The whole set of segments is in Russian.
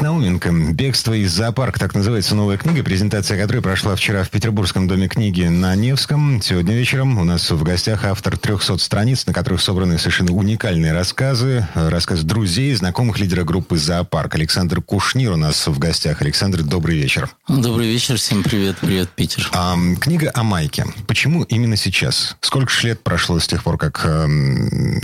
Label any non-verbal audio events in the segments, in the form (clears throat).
Науменко «Бегство из зоопарка» так называется новая книга, презентация которой прошла вчера в Петербургском доме книги на Невском. Сегодня вечером у нас в гостях автор 300 страниц, на которых собраны совершенно уникальные рассказы, рассказы друзей, знакомых лидера группы «Зоопарк». Александр Кушнир у нас в гостях. Александр, добрый вечер. Добрый вечер, всем привет, привет, Питер. А, книга о Майке. Почему именно сейчас? Сколько же лет прошло с тех пор, как,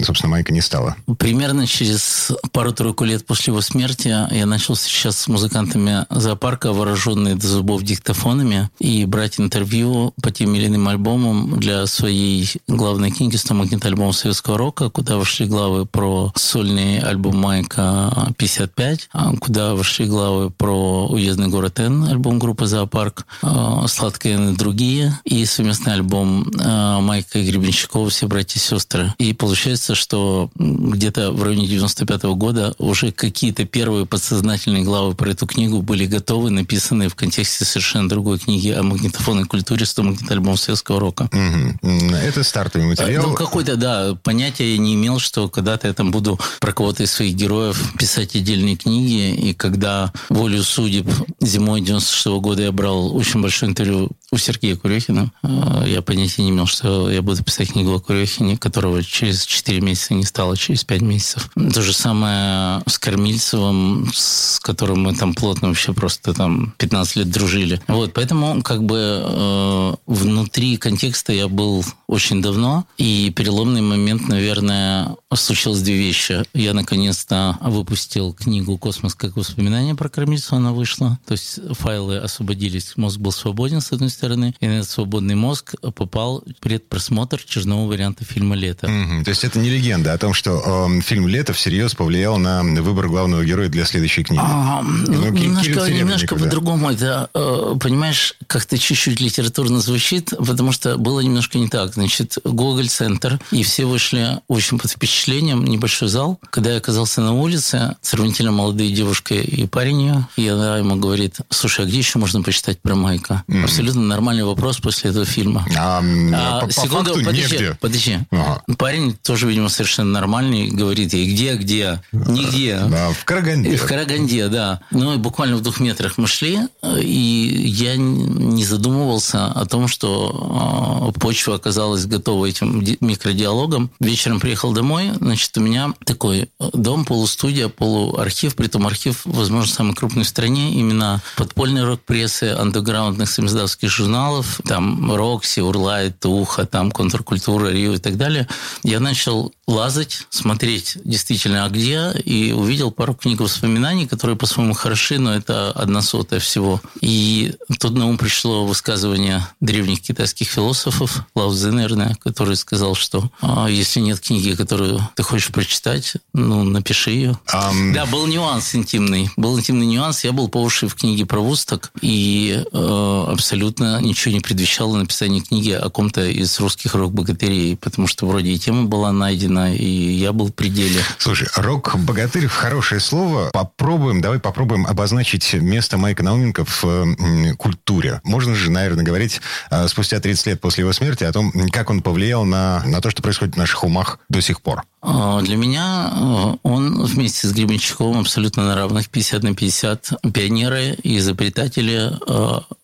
собственно, Майка не стало? Примерно через пару-тройку лет после его смерти я начал сейчас с музыкантами зоопарка, вооруженные до зубов диктофонами, и брать интервью по тем или иным альбомам для своей главной книги «100 магнит-альбом советского рока», куда вошли главы про сольный альбом Майка «55», а куда вошли главы про «Уездный город Н», альбом группы «Зоопарк», а, «Сладкая Н» и другие, и совместный альбом а, Майка и Гребенщикова «Все братья и сестры». И получается, что где-то в районе 95 -го года уже какие-то первые подсознательные вступительные главы про эту книгу были готовы, написанные в контексте совершенно другой книги о магнитофонной культуре, 100 магнитоальбом советского рока. Угу. Это стартовый материал. Ну, какой-то, да, понятия я не имел, что когда-то я там буду про кого-то из своих героев писать отдельные книги, и когда волю судеб зимой 96 -го года я брал очень большое интервью у Сергея Курехина. А, я понятия не имел, что я буду писать книгу о Курехине, которого через 4 месяца не стало, через 5 месяцев. То же самое с Кормильцевым, с которым мы там плотно вообще просто там 15 лет дружили. Вот, поэтому как бы э, внутри контекста я был очень давно, и переломный момент, наверное, случилось две вещи. Я наконец-то выпустил книгу «Космос как воспоминание» про Кормильцева, она вышла. То есть файлы освободились, мозг был свободен, с одной стороны, и на этот свободный мозг попал предпросмотр чернового варианта фильма «Лето». Угу. То есть это не легенда о том, что э, фильм «Лето» всерьез повлиял на выбор главного героя для следующей книги? А, ну, немножко немножко по-другому. Это, э, понимаешь, как-то чуть-чуть литературно звучит, потому что было немножко не так. Значит, Гоголь-центр, и все вышли очень под впечатлением, небольшой зал. Когда я оказался на улице, сравнительно молодые девушка и парень ее, и она ему говорит, слушай, а где еще можно почитать про Майка? Mm. Абсолютно нормальный вопрос после этого фильма. А, а по, секунду, по подожди, негде. подожди. Ага. Парень тоже, видимо, совершенно нормальный, говорит, и где, где? Нигде. Да, в Караганде. В Караганде, да. Ну, и буквально в двух метрах мы шли, и я не задумывался о том, что а, почва оказалась готова этим микродиалогом. Вечером приехал домой, значит, у меня такой дом, полустудия, полуархив, притом архив, возможно, самый крупный в стране, именно подпольной рок-прессы, андеграундных самиздавских журналов, там Рокси, Урлайт, Уха, там Контркультура, Рио и так далее. Я начал лазать, смотреть действительно, а где, и увидел пару книг воспоминаний, которые по-своему хороши, но это одна сотая всего. И тут на ум пришло высказывание древних китайских философов, Лао Цзы, наверное, который сказал, что а, если нет книги, которую ты хочешь прочитать, ну, напиши ее. Um... Да, был нюанс интимный. Был интимный нюанс. Я был по уши в книге про Вусток, и э, абсолютно ничего не предвещало написание книги о ком-то из русских рок-богатырей, потому что вроде и тема была найдена, и я был в пределе. Слушай, рок-богатырь – хорошее слово. Попробуем, давай попробуем обозначить место Майка Науменко в культуре. Можно же, наверное, говорить а, спустя 30 лет после его смерти о том, как он повлиял на, на то, что происходит в наших умах до сих пор. А, для меня а, он вместе с Гребенщиковым абсолютно на равных 50 на 50 пионеры и изобретатели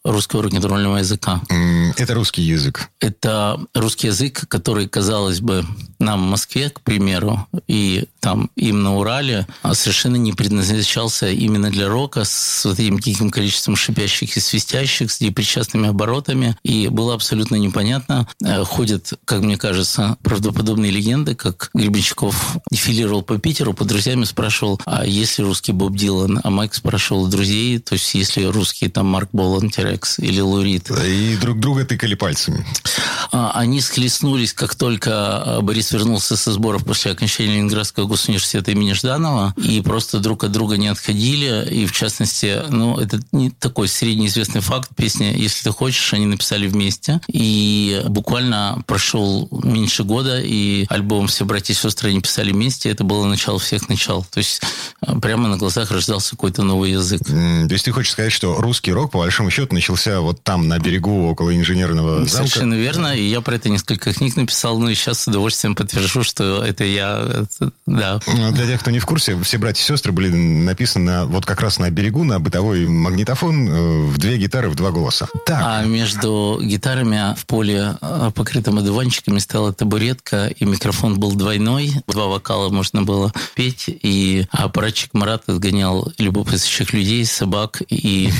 русского рок-н-ролльного языка. Это русский язык. Это русский язык, который, казалось бы, нам в Москве, к примеру, и там им на Урале а совершенно не предназначался именно для рока с вот этим диким количеством шипящих и свистящих, с непричастными оборотами. И было абсолютно непонятно. Э, ходят, как мне кажется, правдоподобные легенды, как Гребенщиков дефилировал по Питеру, по друзьями спрашивал, а если русский Боб Дилан? А Майк спрашивал друзей, то есть если русский там Марк Болан, Терекс или Лурид. И друг друга тыкали пальцами. А, они схлестнулись, как только Борис вернулся со сборов после окончания Ленинградского госуниверситета имени Жданова, и просто друг от друга не отходили. И, в частности, ну, это не такой средний известный факт. Песни «Если ты хочешь» они написали вместе. И буквально прошел меньше года, и альбом «Все братья и сестры» они писали вместе. Это было начало всех начал. То есть э, прямо на глазах рождался какой-то новый язык. То есть ты хочешь сказать, что русский рок, по большому счету, начался вот там, на берегу, около инженерного замка? Совершенно верно. И я про это несколько книг написал. Ну и сейчас с удовольствием подтвержу, что это я. Это, да. Ну, для тех, кто не в курсе, все братья и сестры были написаны на, вот как раз на берегу, на бытовой магнитофон, э, в две гитары, в два голоса. Так. А между гитарами в поле, э, покрытым одуванчиками, стояла табуретка, и микрофон был двойной. Два вокала можно было петь, и аппаратчик Марат отгонял любопытствующих людей, собак, и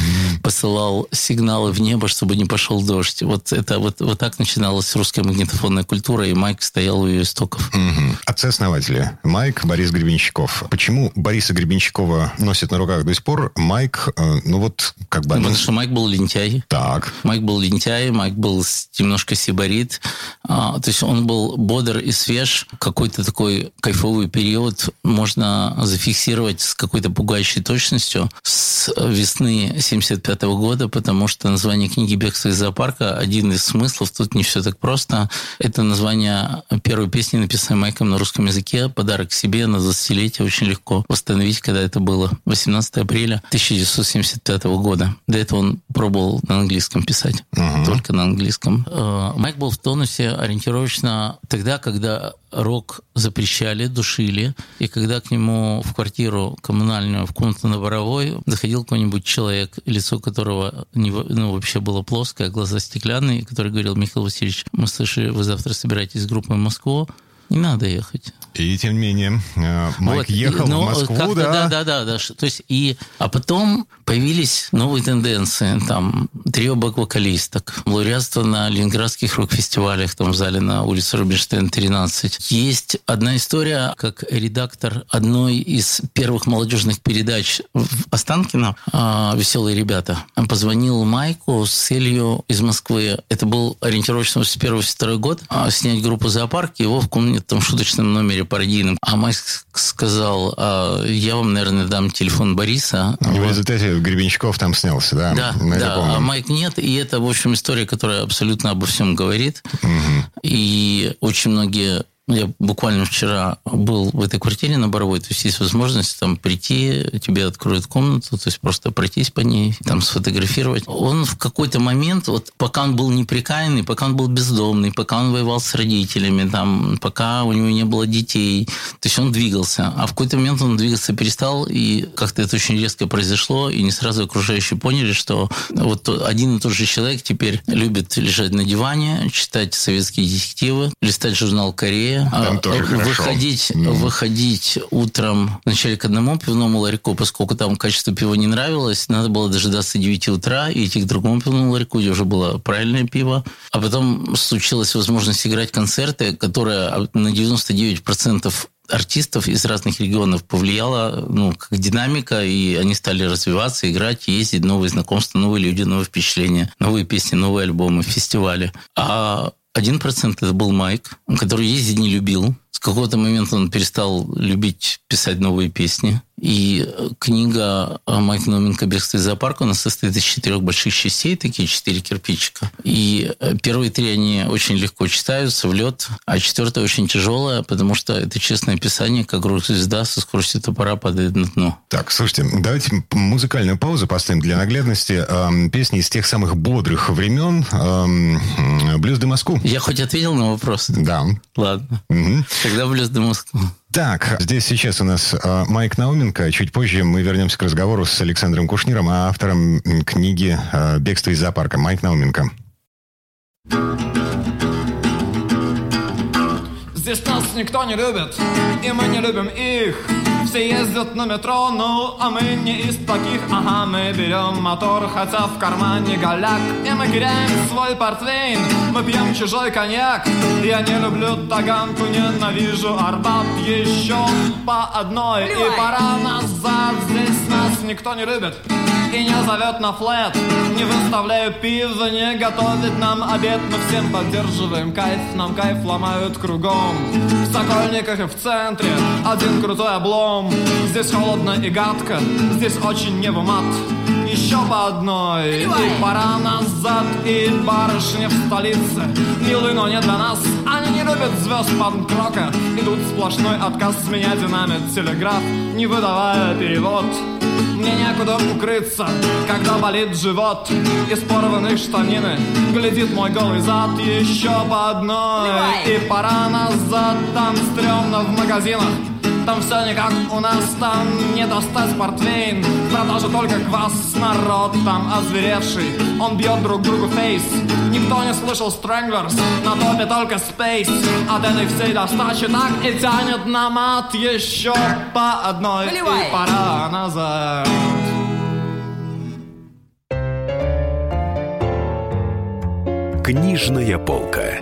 посылал сигналы в небо, чтобы не пошел дождь. Вот это вот, вот так начиналась русская магнитофонная культура, и Майк стоял у ее истоков. Угу. Отцы-основатели. Майк, Борис Гребенщиков. Почему Бориса Гребенщикова носит на руках до сих пор? Майк, э, ну вот, как бы... Потому что Майк был лентяй. Так. Майк был лентяй, Майк был немножко сибарит. А, то есть он был бодр и свеж. Какой-то такой кайфовый период можно зафиксировать с какой-то пугающей точностью с весны 75 года, потому что название книги «Бегство из зоопарка» один из смыслов, тут не все так просто. Это название первой песни, написанной Майком на русском языке, подарок себе на 20-летие, очень легко восстановить, когда это было. 18 апреля 1975 года. До этого он пробовал на английском писать, uh-huh. только на английском. Э, Майк был в тонусе ориентировочно тогда, когда рок запрещали, душили, и когда к нему в квартиру коммунальную, в комнату на Боровой заходил какой-нибудь человек, лицо которого не, ну, вообще было плоское, глаза стеклянные, который говорил, Михаил Васильевич, мы слышали, вы завтра собираетесь с группой в Москву, не надо ехать. И тем не менее, э, Майк вот, ехал но, в Москву, да? Да, да, да, да. То есть, и, а потом появились новые тенденции. Там трио бэк-вокалисток, лауреатство на ленинградских рок-фестивалях, там в зале на улице Рубинштейн 13. Есть одна история, как редактор одной из первых молодежных передач в Останкино а, «Веселые ребята» позвонил Майку с целью из Москвы. Это был ориентировочно с первый второй год. А, снять группу «Зоопарк», его в комнатном шуточном номере пародийным. А Майк сказал, а, я вам, наверное, дам телефон Бориса. И в результате Гребенщиков там снялся, да? Да, да а Майк нет. И это, в общем, история, которая абсолютно обо всем говорит. Угу. И очень многие я буквально вчера был в этой квартире на Боровой, то есть есть возможность там прийти, тебе откроют комнату, то есть просто пройтись по ней, там сфотографировать. Он в какой-то момент, вот пока он был неприкаянный, пока он был бездомный, пока он воевал с родителями, там, пока у него не было детей, то есть он двигался. А в какой-то момент он двигаться перестал, и как-то это очень резко произошло, и не сразу окружающие поняли, что вот один и тот же человек теперь любит лежать на диване, читать советские детективы, листать журнал «Корея», там тоже выходить, mm. выходить утром вначале к одному пивному ларьку, поскольку там качество пива не нравилось, надо было дожидаться 9 утра и идти к другому пивному ларьку, где уже было правильное пиво. А потом случилась возможность играть концерты, которая на 99% артистов из разных регионов повлияла, ну, как динамика, и они стали развиваться, играть, ездить, новые знакомства, новые люди, новые впечатления, новые песни, новые альбомы, фестивали. А один процент это был Майк, который ездить не любил. С какого-то момента он перестал любить писать новые песни. И книга Майк Науменко «Бегство из зоопарка» у нас состоит из четырех больших частей, такие четыре кирпичика. И первые три, они очень легко читаются в лед, а четвертая очень тяжелая, потому что это честное описание, как звезда со скоростью топора падает на дно. Так, слушайте, давайте музыкальную паузу поставим для наглядности. Эм, песни из тех самых бодрых времен. Эм, «Блюз де Москву». Я хоть ответил на вопрос? Да. Ладно. Угу. Тогда «Блюз де Москву». Так, здесь сейчас у нас э, Майк Науменко. Чуть позже мы вернемся к разговору с Александром Кушниром, автором книги э, «Бегство из зоопарка». Майк Науменко. Здесь нас никто не любит, и мы не любим их. Все ездят на метро, ну, а мы не из таких Ага, мы берем мотор, хотя в кармане голяк. И мы теряем свой портвейн, мы пьем чужой коньяк. Я не люблю таганку, ненавижу Арбат. Еще по одной, и пора назад Здесь нас никто не любит. И не зовет на флет Не выставляю пиво, не готовит нам обед. Мы всем поддерживаем кайф, нам кайф ломают кругом. В Сокольниках и в центре один крутой облом Здесь холодно и гадко, здесь очень не в мат. Еще по одной. И пора назад, и барышни в столице. Милый, но не для нас. Они не любят звезд панк-рока. Идут сплошной отказ с меня динамит телеграф Не выдавая перевод. Мне некуда укрыться, когда болит живот. Из порванных штанины глядит мой голый зад. Еще по одной. И пора назад Там стрёмно в магазинах там все не как у нас, там не достать портвейн. Продажа только квас, народ там озверевший. Он бьет друг другу фейс. Никто не слышал Stranglers, на топе только Space От этой всей достачи так и тянет на мат Еще по одной. Выливай. и пора назад. Книжная полка.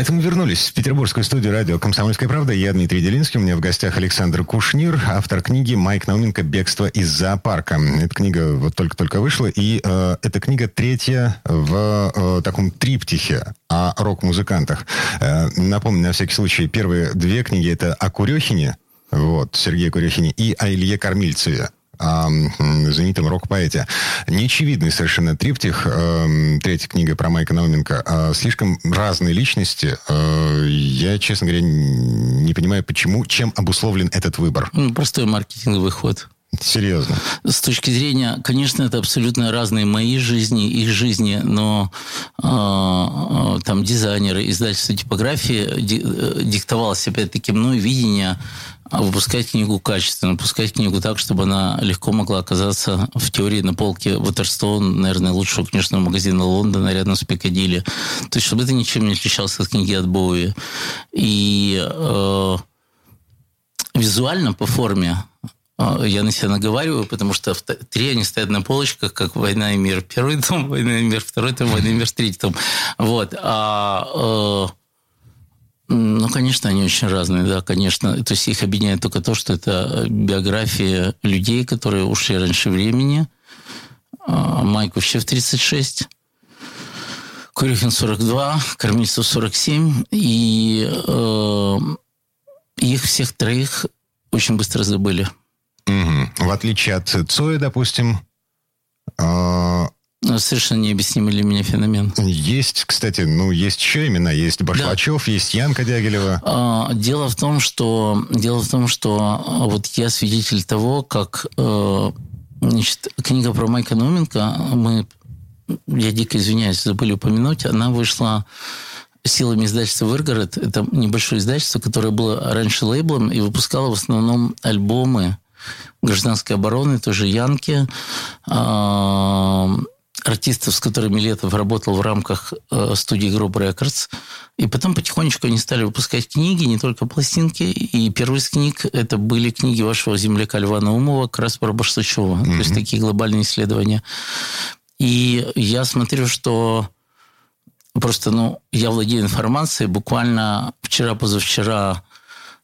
Это мы вернулись в петербургскую студию радио «Комсомольская правда». Я Дмитрий Делинский. У меня в гостях Александр Кушнир, автор книги «Майк Науменко. Бегство из зоопарка». Эта книга вот только-только вышла, и э, эта книга третья в э, таком триптихе о рок-музыкантах. Э, напомню, на всякий случай, первые две книги – это о Курехине, вот, Сергее Курехине, и о Илье Кормильцеве о знаменитом рок-поэте. Неочевидный совершенно триптих. э, третья книга про Майка Науменко. А слишком разные личности. Э, я, честно говоря, не понимаю, почему, чем обусловлен этот выбор. Ну, Простой маркетинговый ход. Серьезно. С точки зрения, конечно, это абсолютно разные мои жизни, их жизни, но э, э, там дизайнеры, издательство типографии ди- э, диктовалось опять-таки мной видение выпускать книгу качественно, выпускать книгу так, чтобы она легко могла оказаться в теории на полке Waterstone, наверное, лучшего книжного магазина Лондона рядом с Пикадилли. То есть, чтобы это ничем не отличалось от книги от Боуи. И э, визуально по форме а, я на себя наговариваю, потому что три они стоят на полочках, как «Война и мир». Первый том, «Война и мир», второй том, «Война и мир», третий том. Вот. А, э, ну, конечно, они очень разные, да, конечно. То есть их объединяет только то, что это биографии людей, которые ушли раньше времени. Майк вообще в 36. Курехин 42, Кормильцев 47. И э, их всех троих очень быстро забыли. Мгм. В отличие от Цоя, допустим, э, Совершенно необъяснимый для меня феномен. есть, кстати, ну, есть еще имена. Есть Башлачев, есть Янка Дягилева. А, Дело в том, что дело в том, что а, вот я свидетель того, как э, значит, книга про Майка Науменко, мы, я дико извиняюсь, забыли упомянуть, она вышла силами издательства «Выргород». Это небольшое издательство, которое было раньше лейблом и выпускало в основном альбомы гражданской обороны, тоже Янки, а, артистов, с которыми Летов работал в рамках э, студии Group Records. И потом потихонечку они стали выпускать книги, не только пластинки. И первые из книг это были книги вашего земляка Льва Наумова, как раз про Баштучева. То есть такие глобальные исследования. И я смотрю, что просто, ну, я владею информацией. Буквально вчера-позавчера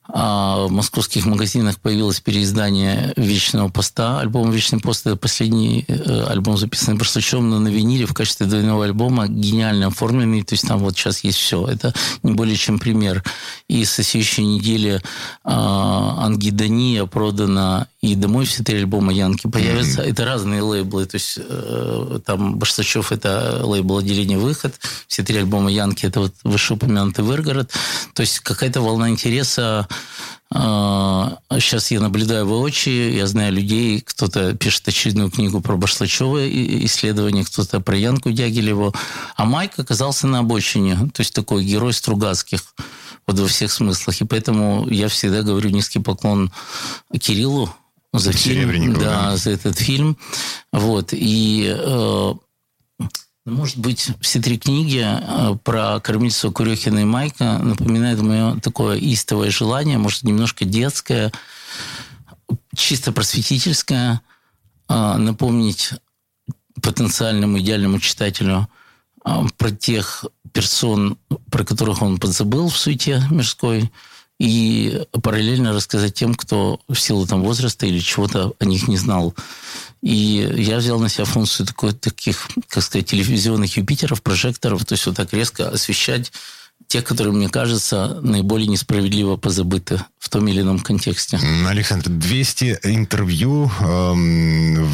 а, в московских магазинах появилось переиздание «Вечного поста». Альбом «Вечный пост» – это последний э, альбом, записанный Барсучевым, но на виниле в качестве двойного альбома, гениально оформленный. То есть там вот сейчас есть все. Это не более чем пример. И со следующей недели а, «Ангидония» продана и «Домой» все три альбома Янки появятся. Это разные лейблы. То есть э, там Барсачев – это лейбл отделения «Выход». Все три альбома Янки – это вот вышеупомянутый «Выргород». То есть какая-то волна интереса Сейчас я наблюдаю воочию, я знаю людей, кто-то пишет очередную книгу про Башлачева исследование, кто-то про Янку Дягилеву. А Майк оказался на обочине, то есть такой герой Стругацких. Вот во всех смыслах. И поэтому я всегда говорю низкий поклон Кириллу за фильм. Да, да, за этот фильм. Вот. И э, может быть, все три книги э, про кормильцу Курехина и Майка напоминают мое такое истовое желание, может, немножко детское, чисто просветительское, э, напомнить потенциальному идеальному читателю э, про тех персон, про которых он подзабыл в суете мирской, и параллельно рассказать тем, кто в силу там возраста или чего-то о них не знал. И я взял на себя функцию такой, таких, как сказать, телевизионных Юпитеров, прожекторов, то есть вот так резко освещать тех, которые, мне кажется, наиболее несправедливо позабыты в том или ином контексте. Александр, 200 интервью эм,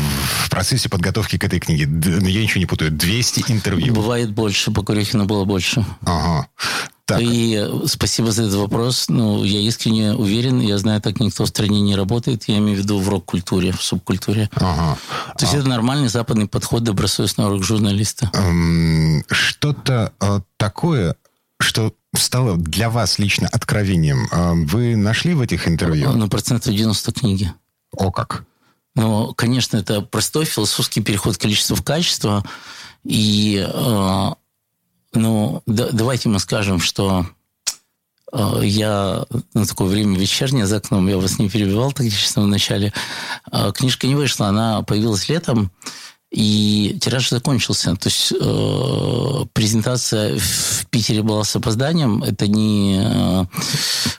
в процессе подготовки к этой книге. Я ничего не путаю. 200 интервью. Бывает больше, по Курехину было больше. Ага. Так. И спасибо за этот вопрос. Ну, я искренне уверен, я знаю, так никто в стране не работает. Я имею в виду в рок-культуре, в субкультуре. Ага. То есть а... это нормальный западный подход добросовестного рок-журналиста. Эм, что-то э, такое, что стало для вас лично откровением, э, вы нашли в этих интервью? Ну, процентов 90 книги. О как? Ну, конечно, это простой философский переход количества в качество. И э, ну, да, давайте мы скажем, что э, я на такое время вечернее за окном, я вас не перебивал так честно в начале. Э, книжка не вышла, она появилась летом, и тираж закончился. То есть э, презентация в Питере была с опозданием. Это не э,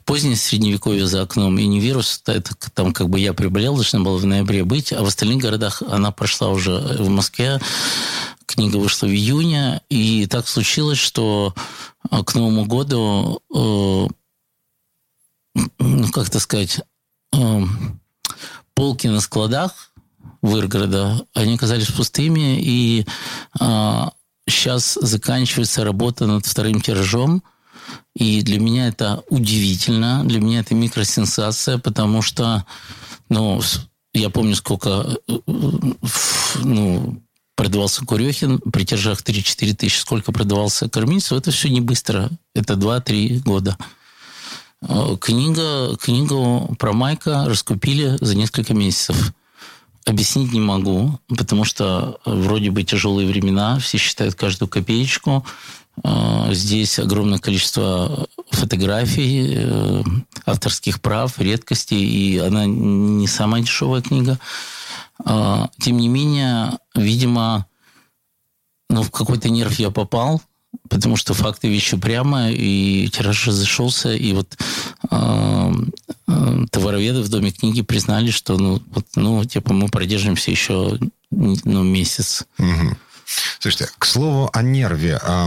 позднее средневековье за окном и не вирус. Это там как бы я приболел, должна была в ноябре быть, а в остальных городах она прошла уже в Москве. Книга вышла в июне, и так случилось, что э, к Новому году, э, ну, как это сказать, э, полки на складах Выргорода, они оказались пустыми, и э, сейчас заканчивается работа над вторым тиражом, и для меня это удивительно, для меня это микросенсация, потому что, ну, я помню, сколько ну, продавался Курехин при тиражах 3-4 тысячи, сколько продавался Кормильцев, это все не быстро, это 2-3 года. Э, книга, книгу про Майка раскупили за несколько месяцев. Объяснить не могу, потому что вроде бы тяжелые времена, все считают каждую копеечку. Э, здесь огромное количество фотографий, э, авторских прав, редкостей, и она не самая дешевая книга. Тем не менее, видимо, ну, в какой-то нерв я попал, потому что факты вещи прямо, и тираж разошелся, и вот э, э, товароведы в Доме книги признали, что, ну, вот, ну, типа, мы продержимся еще ну, месяц. Угу. Слушайте, к слову о нерве. А,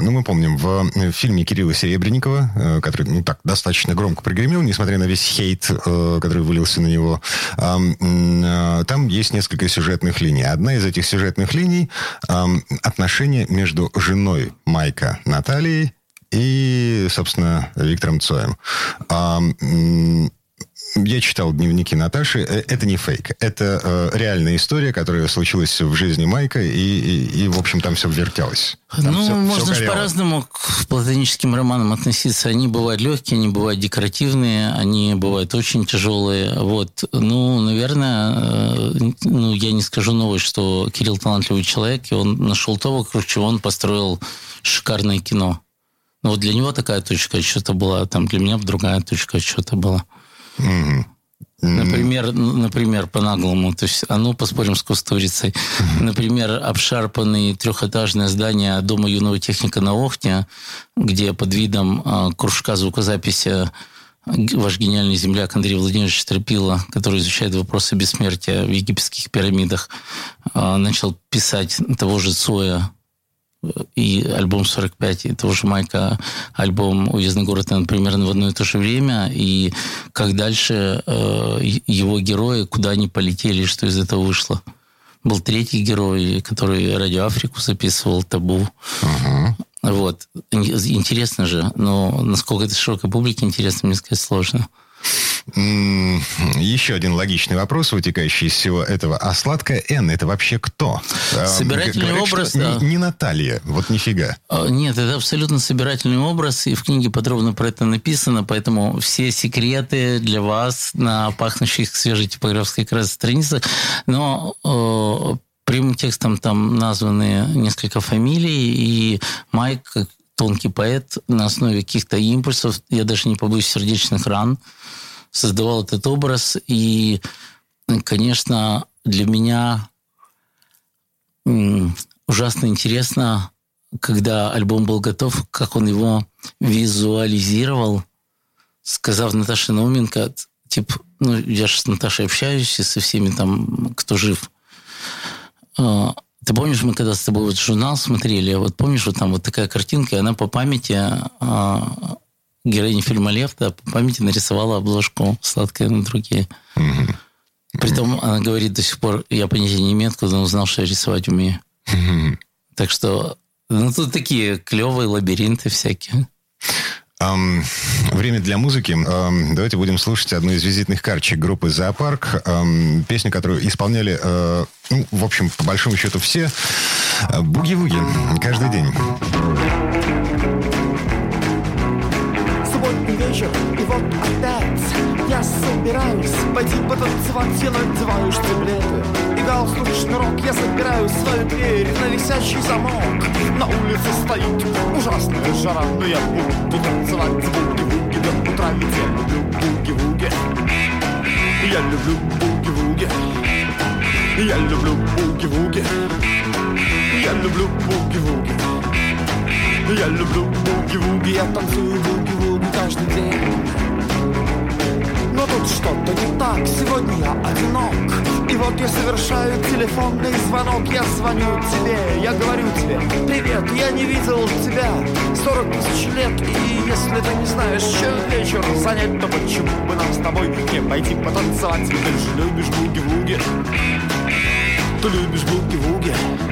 ну, мы помним, в фильме Кирилла Серебренникова, э, который ну, так достаточно громко пригремел, несмотря на весь хейт, э, который вылился на него, э, там есть несколько сюжетных линий. Одна из этих сюжетных линий – отношения между женой Майка Натальей и, собственно, Виктором Цоем я читал дневники Наташи. Э, это не фейк. Это э, реальная история, которая случилась в жизни Майка, и, и, и в общем, там все вертелось. Там ну, все, можно все же по-разному к платоническим романам относиться. Они бывают легкие, они бывают декоративные, они бывают очень тяжелые. Вот. Ну, наверное, э, ну, я не скажу новость, что Кирилл талантливый человек, и он нашел то, вокруг чего он построил шикарное кино. Ну, вот для него такая точка отсчета была, там для меня другая точка отсчета была. Mm-hmm. Например, например, по-наглому, то есть, а ну, поспорим с кустурицей. Например, обшарпанные трехэтажное здание Дома юного техника на Охте, где под видом э, кружка звукозаписи ваш гениальный земляк Андрей Владимирович Трепила, который изучает вопросы бессмертия в египетских пирамидах, э, начал писать того же Цоя и альбом 45, и того же Майка, альбом «Уездный город», наверное, примерно в одно и то же время, и как дальше э, его герои, куда они полетели, что из этого вышло. Был третий герой, который «Радио Африку» записывал, «Табу». Uh-huh. Вот. Интересно же, но насколько это широкой публике интересно, мне сказать сложно. Еще один логичный вопрос, вытекающий из всего этого. А сладкая Н это вообще кто? А, собирательный Говорят, образ, да. Не, не Наталья, вот нифига. А, нет, это абсолютно собирательный образ, и в книге подробно про это написано, поэтому все секреты для вас на пахнущих свежей типографской красной страницах. Но э, прямым текстом там названы несколько фамилий, и Майк, как тонкий поэт, на основе каких-то импульсов, я даже не побоюсь сердечных ран, создавал этот образ. И, конечно, для меня ужасно интересно, когда альбом был готов, как он его визуализировал, сказав Наташе Науменко, типа, ну, я же с Наташей общаюсь и со всеми там, кто жив. А, ты помнишь, мы когда с тобой вот журнал смотрели, вот помнишь, вот там вот такая картинка, и она по памяти а, героиня фильма «Лев» да, по памяти нарисовала обложку «Сладкое на другие». Угу. Притом она говорит до сих пор, я понятия не имею, откуда он узнал, что я рисовать умею. Угу. Так что, ну, тут такие клевые лабиринты всякие. Um, время для музыки. Um, давайте будем слушать одну из визитных карточек группы «Зоопарк». Um, песню, которую исполняли, uh, ну, в общем, по большому счету все. «Буги-вуги» каждый день. Субботний вечер, и вот опять я собираюсь пойти потанцевать, я надеваю штиблеты и галстук, шнурок. Я собираю свою дверь на висящий замок. На улице стоит ужасная жара Но я буду танцевать. Буги-вуги до утра Ведь я люблю буги-вуги. Я люблю буги-вуги. Я люблю буги-вуги. Я люблю буги-вуги Я люблю буги-вуги Я танцую буги-вуги каждый день. Но тут что-то не так, сегодня я одинок. И вот я совершаю телефонный звонок Я звоню тебе, я говорю тебе Привет, я не видел тебя Сорок тысяч лет И если ты не знаешь, чем вечер занять То почему бы нам с тобой не пойти потанцевать? Ты же любишь буги-вуги. Ты любишь буги-вуги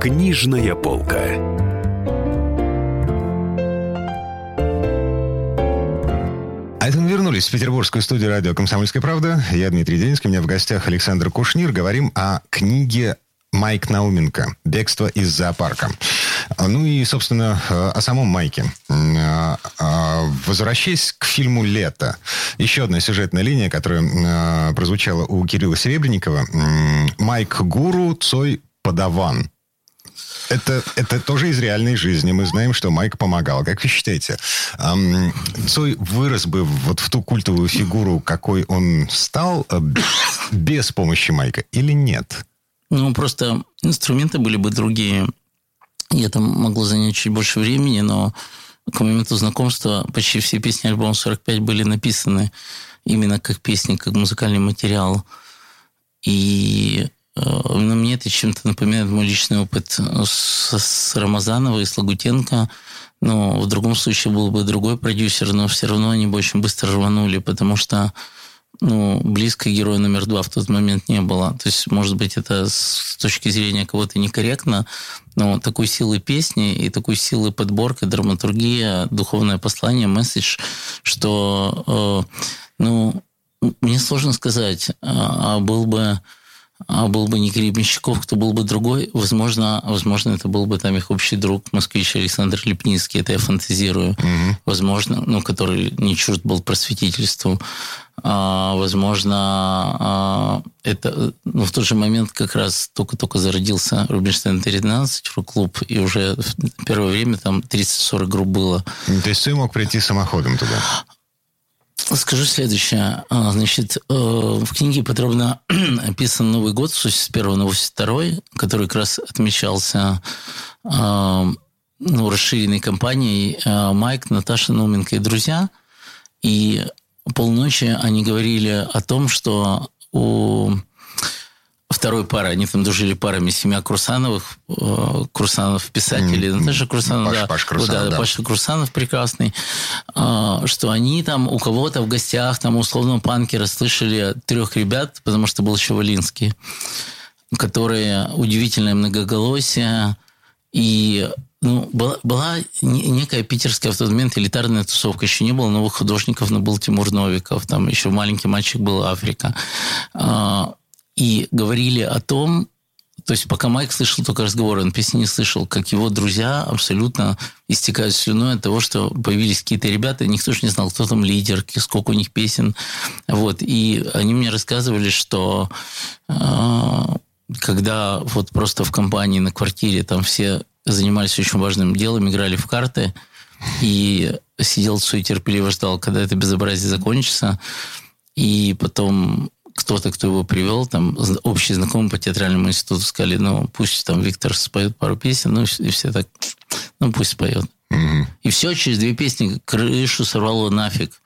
Книжная полка. вернулись в петербургскую студию радио «Комсомольская правда». Я Дмитрий Денинский, у меня в гостях Александр Кушнир. Говорим о книге Майк Науменко «Бегство из зоопарка». Ну и, собственно, о самом Майке. Возвращаясь к фильму «Лето». Еще одна сюжетная линия, которая прозвучала у Кирилла Серебренникова. Майк Гуру, Цой Подаван. Это, это тоже из реальной жизни. Мы знаем, что Майк помогал. Как вы считаете, эм, Цой вырос бы вот в ту культовую фигуру, какой он стал э, без помощи Майка или нет? Ну, просто инструменты были бы другие. И это могло занять чуть больше времени, но к моменту знакомства почти все песни альбома 45 были написаны именно как песни, как музыкальный материал. И но мне это чем-то напоминает мой личный опыт с, с Рамазановой и с Лагутенко. Но в другом случае был бы другой продюсер, но все равно они бы очень быстро рванули, потому что ну, близко героя номер два в тот момент не было. То есть, может быть, это с точки зрения кого-то некорректно, но такой силы песни и такой силы подборка, драматургия, духовное послание, месседж, что, э, ну, мне сложно сказать, а, а был бы был бы не Гребенщиков, кто был бы другой, возможно, возможно, это был бы там их общий друг, москвич Александр Лепницкий, это я фантазирую, угу. возможно, ну, который не чужд был просветительству, а, возможно, а, это ну, в тот же момент как раз только-только зародился Рубинштейн 13 клуб и уже в первое время там 30-40 групп было. То есть ты мог прийти самоходом туда? Скажу следующее. А, значит, э, в книге подробно (clears throat) описан Новый год с 81 на 82, который как раз отмечался а, ну, расширенной компанией а, Майк, Наташа Науменко и друзья. И полночи они говорили о том, что у второй пары, они там дружили парами, семья Крусановых, э, Крусанов писатели, mm. Наташа Крусанов, Паш, да, Паш Крусанов, да, да. Паша Крусанов прекрасный, э, что они там у кого-то в гостях, там условно панкера слышали трех ребят, потому что был еще Валинский, которые удивительное многоголосие, и ну, была, была некая питерская в тот момент элитарная тусовка. Еще не было новых художников, но был Тимур Новиков. Там еще маленький мальчик был Африка. И говорили о том, то есть пока Майк слышал только разговоры, он песни не слышал, как его друзья абсолютно истекают слюной от того, что появились какие-то ребята, никто же не знал, кто там лидер, сколько у них песен. Вот. И они мне рассказывали, что э, когда вот просто в компании на квартире там все занимались очень важным делом, играли в карты, и сидел Цуй терпеливо ждал, когда это безобразие закончится, и потом кто-то, кто его привел, там, общие знакомые по театральному институту сказали, ну, пусть там Виктор споет пару песен, ну, и все так, ну, пусть споет. Mm-hmm. И все, через две песни крышу сорвало нафиг.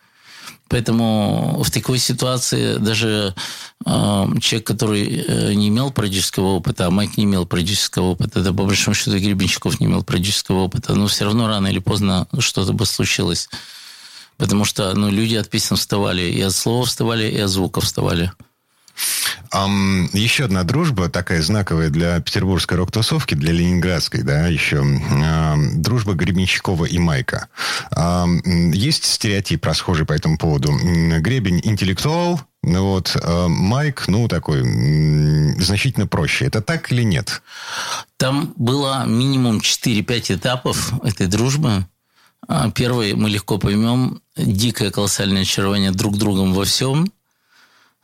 Поэтому в такой ситуации даже э, человек, который э, не имел продюсерского опыта, а Майк не имел продюсерского опыта, да, по большому счету Гребенщиков не имел продюсерского опыта, но все равно рано или поздно что-то бы случилось. Потому что ну, люди от песен вставали, и от слова вставали, и от звука вставали. Um, еще одна дружба, такая знаковая для петербургской рок-тусовки, для ленинградской, да, еще. Uh, дружба Гребенщикова и Майка. Uh, есть стереотип расхожий по этому поводу. Гребень интеллектуал, вот, uh, Майк, ну, такой, значительно проще. Это так или нет? Там было минимум 4-5 этапов этой дружбы. А, первый мы легко поймем. Дикое колоссальное очарование друг другом во всем,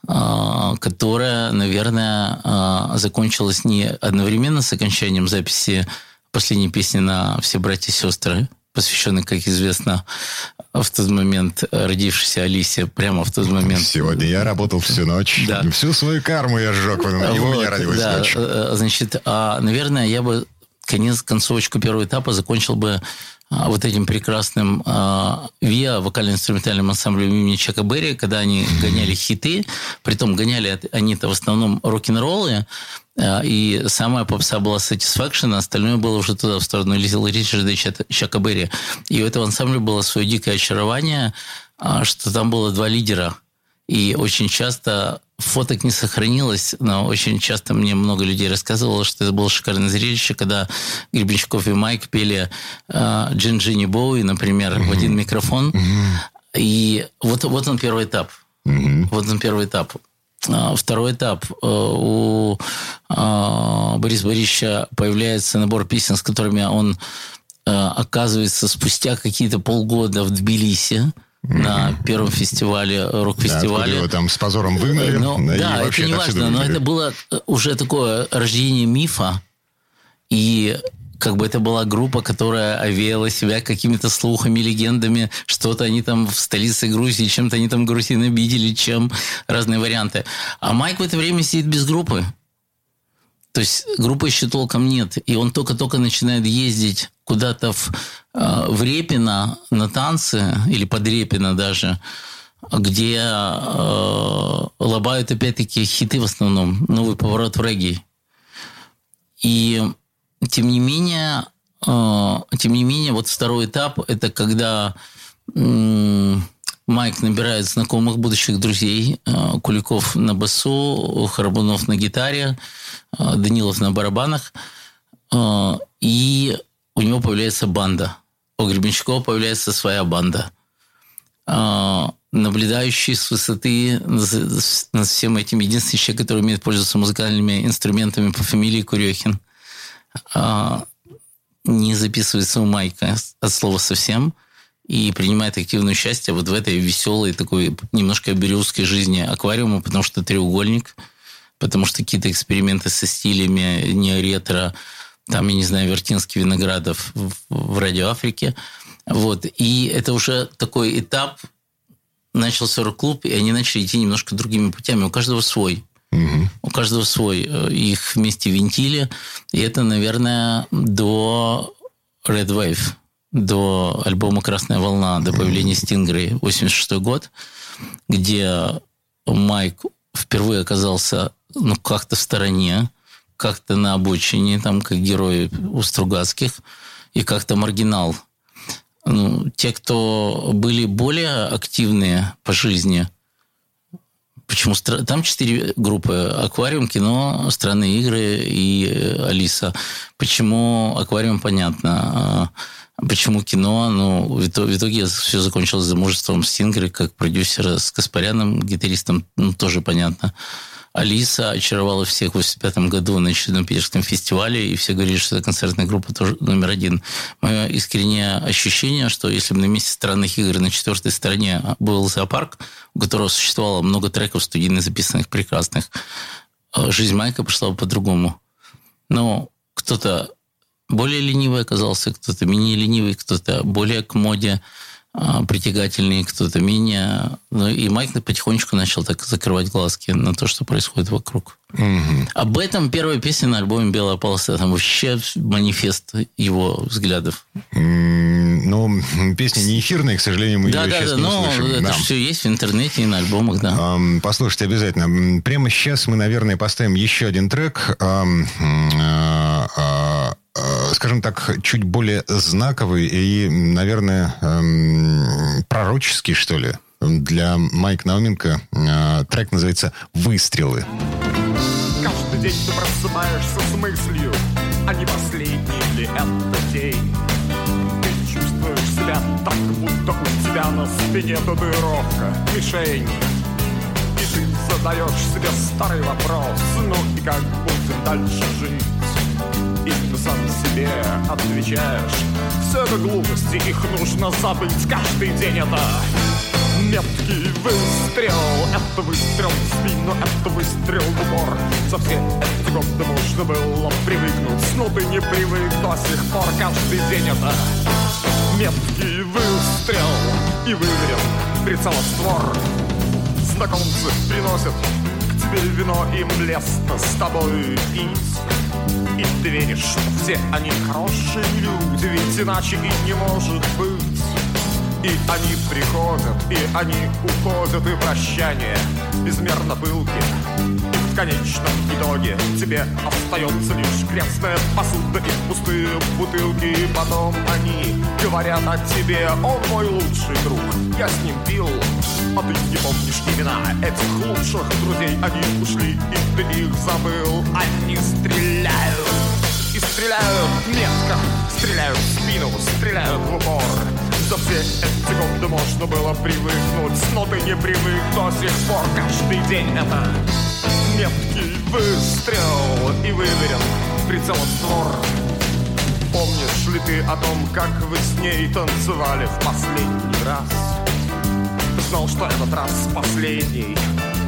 а, которое, наверное, а, закончилось не одновременно с окончанием записи последней песни на «Все братья и сестры», посвященной, как известно, в тот момент родившейся Алисе, прямо в тот момент. Сегодня я работал всю ночь. Да. Всю свою карму я сжег, и у меня родилась да. дочь. Э, значит, наверное, я бы конец, концовочку первого этапа закончил бы а, вот этим прекрасным а, ВИА, вокально-инструментальным ансамблем имени Чака Берри, когда они гоняли хиты, притом гоняли они-то в основном рок-н-роллы, а, и самая попса была Satisfaction, а остальное было уже туда, в сторону Лизила Ричарда и Чака Берри. И у этого ансамбля было свое дикое очарование, что там было два лидера. И очень часто фоток не сохранилось, но очень часто мне много людей рассказывало, что это было шикарное зрелище, когда Гребенщиков и Майк пели э, Джин Джинни Боуи, например, mm-hmm. в один микрофон. Mm-hmm. И вот, вот он первый этап. Mm-hmm. Вот он первый этап. А, второй этап. Э, у а, Бориса Борисовича появляется набор песен, с которыми он э, оказывается спустя какие-то полгода в Тбилиси на первом фестивале, рок-фестивале. Да, его там с позором выгнали. Ну, да, это не важно, но это было уже такое рождение мифа. И как бы это была группа, которая овеяла себя какими-то слухами, легендами, что-то они там в столице Грузии, чем-то они там грузин обидели, чем разные варианты. А Майк в это время сидит без группы. То есть группы еще толком нет. И он только-только начинает ездить куда-то в, э, в Репино на танцы, или под Репино даже, где э, лобают опять-таки хиты в основном, новый поворот в регги. И тем не менее, э, тем не менее, вот второй этап – это когда э, Майк набирает знакомых будущих друзей. Э, Куликов на басу, Харабунов на гитаре, э, Данилов на барабанах. Э, И у него появляется банда. У Гребенщикова появляется своя банда. Наблюдающий с высоты над всем этим единственный человек, который умеет пользоваться музыкальными инструментами по фамилии Курехин, не записывается у Майка от слова совсем и принимает активное участие вот в этой веселой такой немножко бирюзской жизни аквариума, потому что треугольник, потому что какие-то эксперименты со стилями не ретро, там, я не знаю, Вертинский, Виноградов в, в Радио Африке. Вот. И это уже такой этап, начался рок-клуб, и они начали идти немножко другими путями. У каждого свой. У каждого свой. Э, Их вместе винтили. И это, наверное, до Red Wave, до альбома «Красная волна», до появления Стингрей, 86 год, где Майк впервые оказался ну, как-то в стороне, как-то на обочине, там, как герой у Стругацких, и как-то маргинал. Ну, те, кто были более активные по жизни, Почему? Там четыре группы. Аквариум, кино, странные игры и Алиса. Почему аквариум, понятно. Почему кино? Ну, в ито- в итоге все закончилось замужеством Стингера как продюсера с Каспаряном, гитаристом, ну, тоже понятно. Алиса очаровала всех в 85 году на очередном питерском фестивале, и все говорили, что это концертная группа тоже номер один. Мое искреннее ощущение, что если бы на месте странных игр на четвертой стороне был зоопарк, у которого существовало много треков студийно записанных прекрасных, э, жизнь Майка пошла бы по-другому. Но кто-то более ленивый оказался, кто-то менее ленивый, кто-то более к моде а, притягательный, кто-то менее. Ну, и Майк потихонечку начал так закрывать глазки на то, что происходит вокруг. Об этом первая песня на альбоме «Белая полоса». Там вообще манифест его взглядов. М, Ну, песня не эфирная, к сожалению, мы ее Да, да, сейчас да, не но услышим. это Да. все есть в интернете и на альбомах, да. Ам, Послушайте обязательно. Прямо сейчас мы, наверное, поставим еще один трек. а, а, а, Скажем так, чуть более знаковый и, наверное, ам, пророческий, что ли, для Майка Науменко. А, Трек называется «Выстрелы». Каждый день ты просыпаешься с мыслью, а не последний ли это день? Ты чувствуешь себя так, будто у тебя на спине татуировка, мишень. И ты задаешь себе старый вопрос, ну и как будем дальше жить? Себе отвечаешь, все это глупости, их нужно забыть каждый день. Это Меткий выстрел, это выстрел в спину, это выстрел в упор. За все эти годы можно было привыкнуть, но ты не привык до сих пор Каждый день. Это меткий выстрел. И выверен прицелоствор Знакомцы приносят к тебе вино, им лестно с тобой. И ты веришь, все они хорошие люди, ведь иначе и не может быть и они приходят, и они уходят, и прощание безмерно пылки. В конечном итоге тебе остается лишь грязная посуда и пустые бутылки. Потом они говорят о тебе, он мой лучший друг, я с ним пил. А ты не помнишь имена этих лучших друзей, они ушли, и ты их забыл. Они стреляют, и стреляют метко, стреляют в спину, стреляют в упор. За все эти годы можно было привыкнуть, но ты не привык до сих пор. Каждый день это меткий выстрел и выверен прицелоствор. Помнишь ли ты о том, как вы с ней танцевали в последний раз? Знал, что этот раз последний,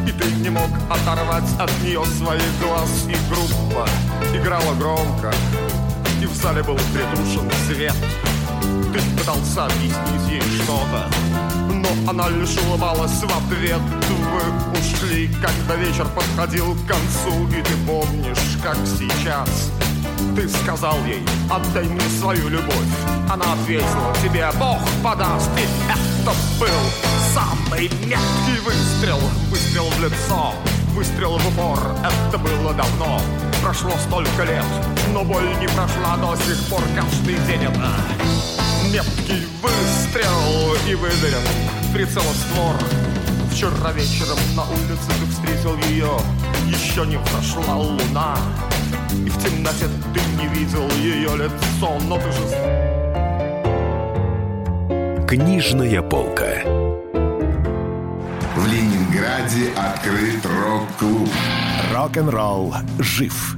и ты не мог оторвать от нее своих глаз, и группа играла громко, и в зале был притушен свет. Ты пытался объяснить ей что-то, она лишь улыбалась в ответ. Вы ушли, когда вечер подходил к концу, и ты помнишь, как сейчас. Ты сказал ей, отдай мне свою любовь. Она ответила тебе, Бог подаст. И это был самый меткий выстрел. Выстрел в лицо, выстрел в упор. Это было давно, прошло столько лет, но боль не прошла до сих пор. Каждый день это Меткий выстрел и выдарен прицела створ Вчера вечером на улице ты встретил ее Еще не взошла луна И в темноте ты не видел ее лицо Но ты же Книжная полка. В Ленинграде открыт рок-клуб. Рок-н-ролл жив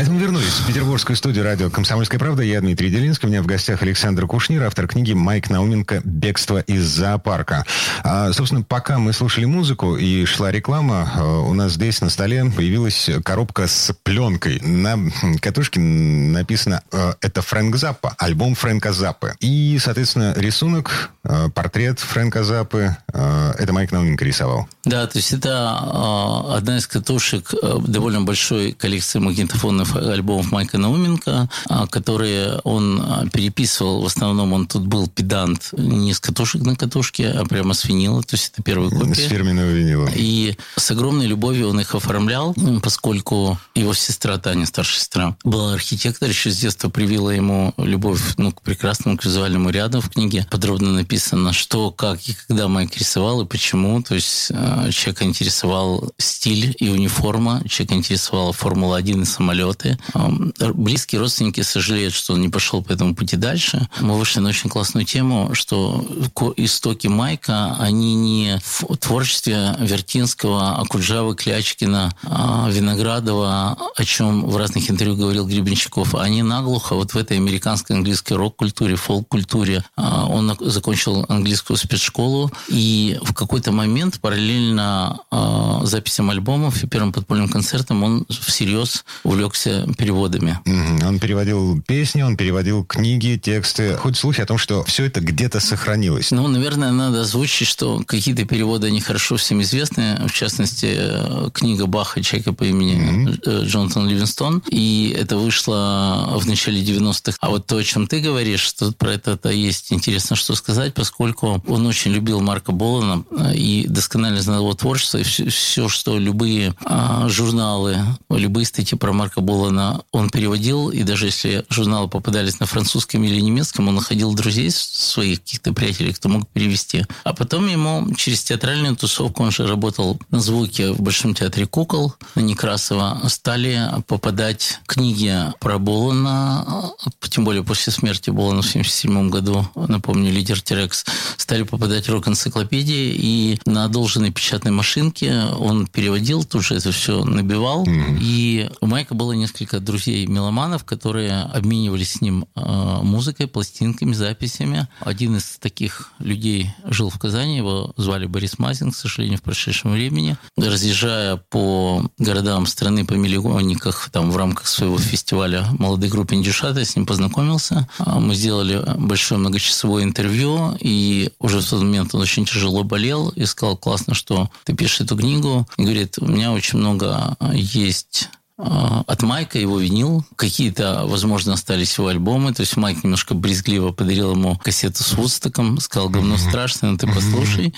А мы вернулись в петербургскую студию радио «Комсомольская правда». Я Дмитрий Делинский. У меня в гостях Александр Кушнир, автор книги Майк Науменко «Бегство из зоопарка». А, собственно, пока мы слушали музыку и шла реклама, а, у нас здесь на столе появилась коробка с пленкой. На катушке написано а, «Это Фрэнк Заппа», альбом Фрэнка Заппы. И, соответственно, рисунок, а, портрет Фрэнка Заппы. Это Майк Науменко рисовал. Да, то есть это одна из катушек довольно большой коллекции магнитофонных альбомов Майка Науменко, а, которые он а, переписывал. В основном он тут был педант не с катушек на катушке, а прямо с винила. То есть это первая копия. С фирменного винила. И с огромной любовью он их оформлял, поскольку его сестра Таня, старшая сестра, была архитектор, еще с детства привила ему любовь ну, к прекрасному, к визуальному ряду. В книге подробно написано, что, как и когда Майк рисовал и почему. То есть а, человека интересовал стиль и униформа, человека интересовала Формула-1 и самолет работы. Близкие родственники сожалеют, что он не пошел по этому пути дальше. Мы вышли на очень классную тему, что истоки Майка, они не в творчестве Вертинского, Акуджавы, Клячкина, а, Виноградова, о чем в разных интервью говорил Гребенщиков, они наглухо вот в этой американской английской рок-культуре, фолк-культуре. А, он закончил английскую спецшколу, и в какой-то момент параллельно а, записям альбомов и первым подпольным концертом он всерьез увлекся увлекся переводами. Он переводил песни, он переводил книги, тексты. Хоть слухи о том, что все это где-то сохранилось. Ну, наверное, надо озвучить, что какие-то переводы, они хорошо всем известны. В частности, э, книга Баха «Человека по имени mm-hmm. Джонатан Ливинстон. И это вышло в начале 90-х. А вот то, о чем ты говоришь, что про это -то есть интересно что сказать, поскольку он очень любил Марка Болана э, и досконально знал его творчество. И все, все что любые а, журналы, любые статьи про Марка Болана он переводил, и даже если журналы попадались на французском или немецком, он находил друзей своих, каких-то приятелей, кто мог перевести. А потом ему через театральную тусовку, он же работал на звуке в Большом театре кукол Некрасова, стали попадать книги про Болана, тем более после смерти Болана в 1977 году, напомню, лидер Терекс, стали попадать рок-энциклопедии, и на одолженной печатной машинке он переводил, тут же это все набивал, mm-hmm. и у Майка было несколько друзей-меломанов, которые обменивались с ним э, музыкой, пластинками, записями. Один из таких людей жил в Казани, его звали Борис Мазин, к сожалению, в прошедшем времени. Разъезжая по городам страны, по миллионниках, там в рамках своего фестиваля молодой группы Индюшата, с ним познакомился. А мы сделали большое многочасовое интервью, и уже в тот момент он очень тяжело болел, и сказал, классно, что ты пишешь эту книгу. И говорит, у меня очень много есть а, от Майка его винил. Какие-то, возможно, остались его альбомы. То есть Майк немножко брезгливо подарил ему кассету с Вудстоком. Сказал, говно страшное, но ты послушай.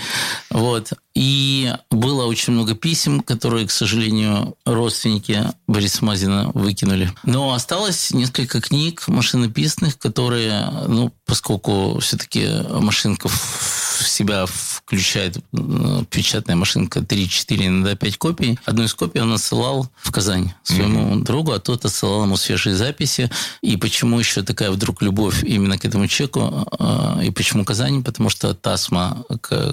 Вот. И было очень много писем, которые, к сожалению, родственники Бориса Мазина выкинули. Но осталось несколько книг машинописных, которые, ну, поскольку все-таки машинка в себя включает э, печатная машинка 3-4, иногда 5 копий. Одну из копий он отсылал в Казань своему mm-hmm. другу, а тот отсылал ему свежие записи. И почему еще такая вдруг любовь именно к этому человеку? И почему Казань? Потому что Тасма,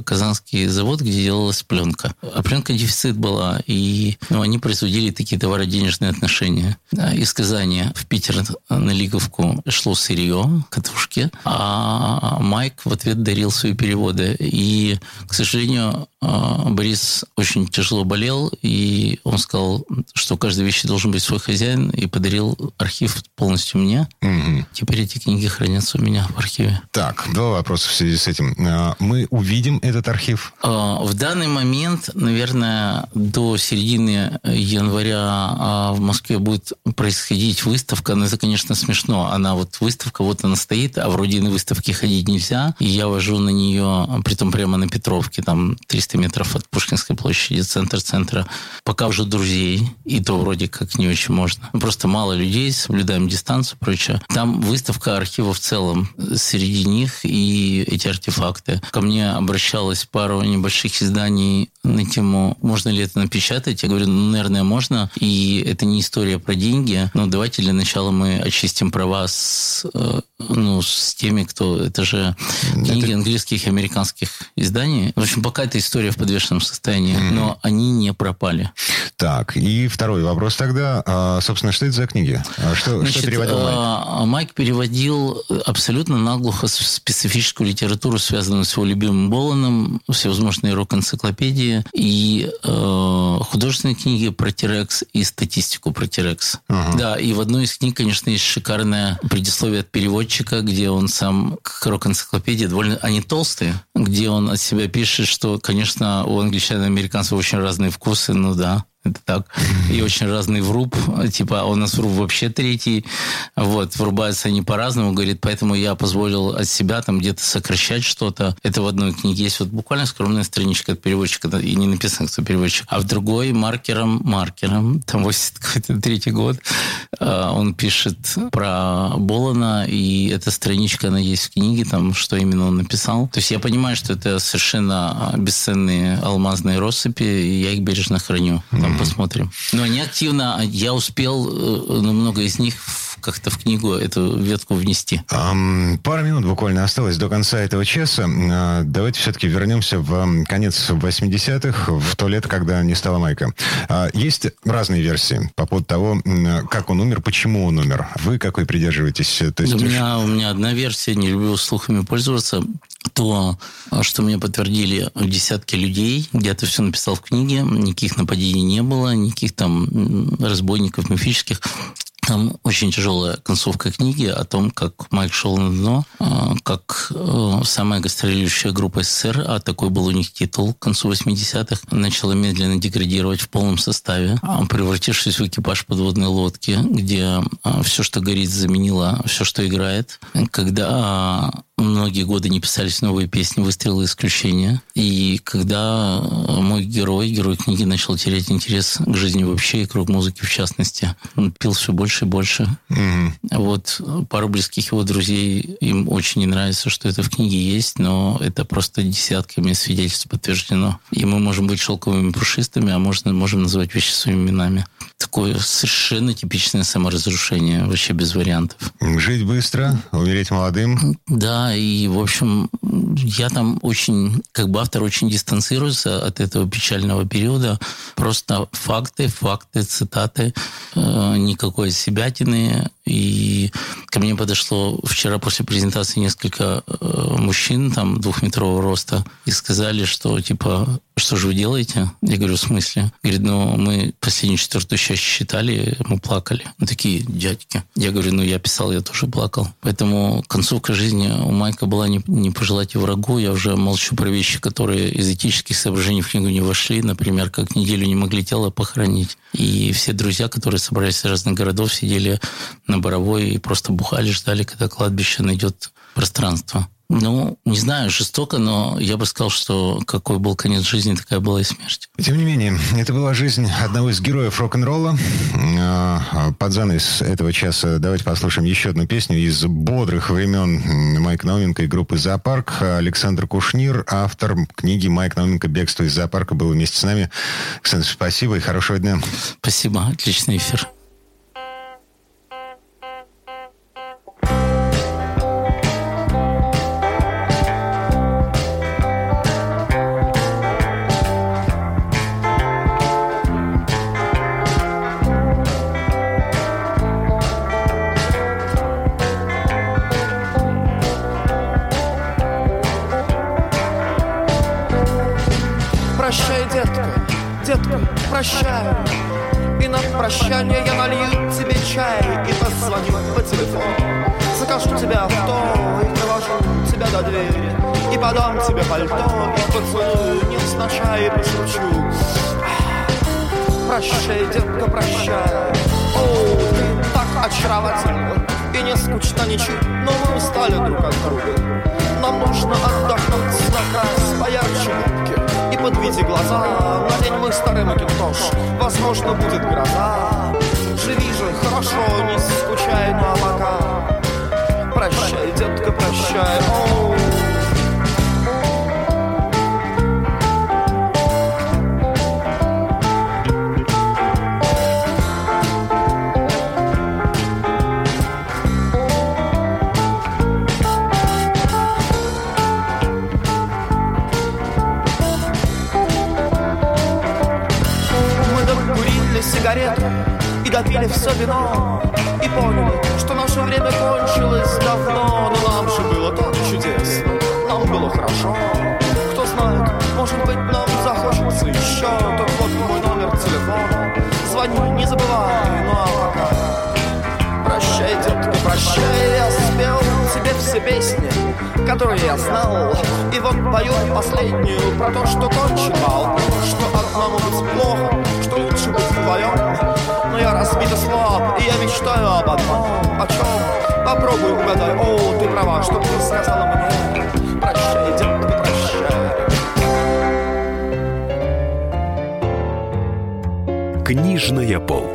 казанский завод, где делалась пленка. А пленка дефицит была, и ну, они производили такие товароденежные отношения. Из Казани в Питер на Лиговку шло сырье, катушки, а Майк в ответ дарил свои переводы. И, к сожалению, Борис очень тяжело болел, и он сказал, что у каждой вещи должен быть свой хозяин, и подарил архив полностью мне. Угу. Теперь эти книги хранятся у меня в архиве. Так, два вопроса в связи с этим. А, мы увидим этот архив? А, в данный момент, наверное, до середины января в Москве будет происходить выставка. Но это, конечно, смешно. Она вот выставка, вот она стоит, а вроде на выставке ходить нельзя. И я вожу на нее, притом прямо на Петровке, там 300 300 метров от Пушкинской площади, центр центра. Пока уже друзей, и то вроде как не очень можно. Просто мало людей, соблюдаем дистанцию и прочее. Там выставка архива в целом. Среди них и эти артефакты. Ко мне обращалась пару небольших изданий на тему, можно ли это напечатать. Я говорю, ну, наверное, можно. И это не история про деньги. Но давайте для начала мы очистим права с, э, ну, с теми, кто... Это же книги это... английских и американских изданий. В общем, пока эта история история в подвешенном состоянии, mm-hmm. но они не пропали. Так, и второй вопрос тогда. А, собственно, что это за книги? А что, Значит, что переводил Майк? А, Майк переводил абсолютно наглухо специфическую литературу, связанную с его любимым Боланом, всевозможные рок-энциклопедии и э, художественные книги про Терекс и статистику про Терекс. Uh-huh. Да, и в одной из книг, конечно, есть шикарное предисловие от переводчика, где он сам к рок-энциклопедии довольно... Они толстые, где он от себя пишет, что, конечно, конечно, у англичан и американцев очень разные вкусы, ну да это так. И очень разный вруб. Типа, а у нас вруб вообще третий. Вот, врубаются они по-разному, говорит, поэтому я позволил от себя там где-то сокращать что-то. Это в одной книге есть вот буквально скромная страничка от переводчика, и не написано, кто переводчик. А в другой маркером, маркером, там 83 год, а, он пишет про Болана, и эта страничка, она есть в книге, там, что именно он написал. То есть я понимаю, что это совершенно бесценные алмазные россыпи, и я их бережно храню. Там посмотрим. Но они активно, я успел э, ну, много из них как-то в книгу эту ветку внести. Пара минут буквально осталось до конца этого часа. Uh, давайте все-таки вернемся в конец 80-х, в то лето, когда не стало Майка. Uh, есть разные версии по поводу того, как он умер, почему он умер. Вы какой придерживаетесь? То есть... у, меня, у меня одна версия, не люблю слухами пользоваться. То, что мне подтвердили десятки людей, где-то все написал в книге, никаких нападений не было, никаких там разбойников мифических. Там очень тяжелая концовка книги о том, как Майк шел на дно, а, как э, самая гастролирующая группа СССР, а такой был у них титул к концу 80-х, начала медленно деградировать в полном составе, а, превратившись в экипаж подводной лодки, где а, все, что горит, заменило все, что играет. Когда многие годы не писались новые песни «Выстрелы исключения». И когда мой герой, герой книги, начал терять интерес к жизни вообще и к рок-музыке в частности, он пил все больше и больше. Mm-hmm. Вот пару близких его друзей, им очень не нравится, что это в книге есть, но это просто десятками свидетельств подтверждено. И мы можем быть шелковыми пушистыми, а можно, можем называть вещи своими именами. Такое совершенно типичное саморазрушение, вообще без вариантов. Жить быстро, умереть молодым. Да, и, в общем, я там очень, как бы автор очень дистанцируется от этого печального периода. Просто факты, факты, цитаты, э, никакой себятины. И ко мне подошло вчера после презентации несколько э, мужчин там двухметрового роста и сказали, что типа, что же вы делаете? Я говорю, в смысле? Говорит, ну мы последнюю четвертую часть считали, мы плакали. Мы такие дядьки. Я говорю, ну я писал, я тоже плакал. Поэтому концовка жизни у Майка была не, не пожелать врагу. Я уже молчу про вещи, которые из этических соображений в книгу не вошли. Например, как неделю не могли тело похоронить. И все друзья, которые собрались из разных городов, сидели на Боровой и просто бухали, ждали, когда кладбище найдет пространство. Ну, не знаю, жестоко, но я бы сказал, что какой был конец жизни, такая была и смерть. Тем не менее, это была жизнь одного из героев рок-н-ролла. А, под занавес этого часа давайте послушаем еще одну песню из бодрых времен Майка Науменко и группы «Зоопарк». Александр Кушнир, автор книги «Майк Науменко. Бегство из зоопарка» был вместе с нами. Александр, спасибо и хорошего дня. Спасибо, отличный эфир. Прощай И на прощание я налью тебе чай И позвоню по телефону. Закажу тебя в то И провожу тебя до двери. И подам тебе пальто И поцелую не сначала и пошучу. Прощай, детка, прощай. О, ты так очаровательна И не скучно ничуть Но мы устали друг от друга. Нам нужно отдохнуть на край Поярче губки и подведи глаза Надень мой старый макинтош Возможно, будет гроза Живи же хорошо, не скучай, ну а пока Прощай, детка, прощай Оу. Сигарету и допили все вино И поняли, что наше время кончилось давно Но нам же было так чудесно, нам было хорошо. Кто знает, может быть нам захочется еще Так вот мой номер телефона. Звони, не забывай, ну а пока. Прощай, детка, прощай, я спел тебе все песни, которые я знал. И вот пою последнюю про то, что кончен бал Что одному быть плохо, вдвоем Но я разбит и слаб, и я мечтаю об одном. О чем? Попробуй угадай, о, ты права, что ты сказала мне. Прощай, детка, прощай. Книжная полка.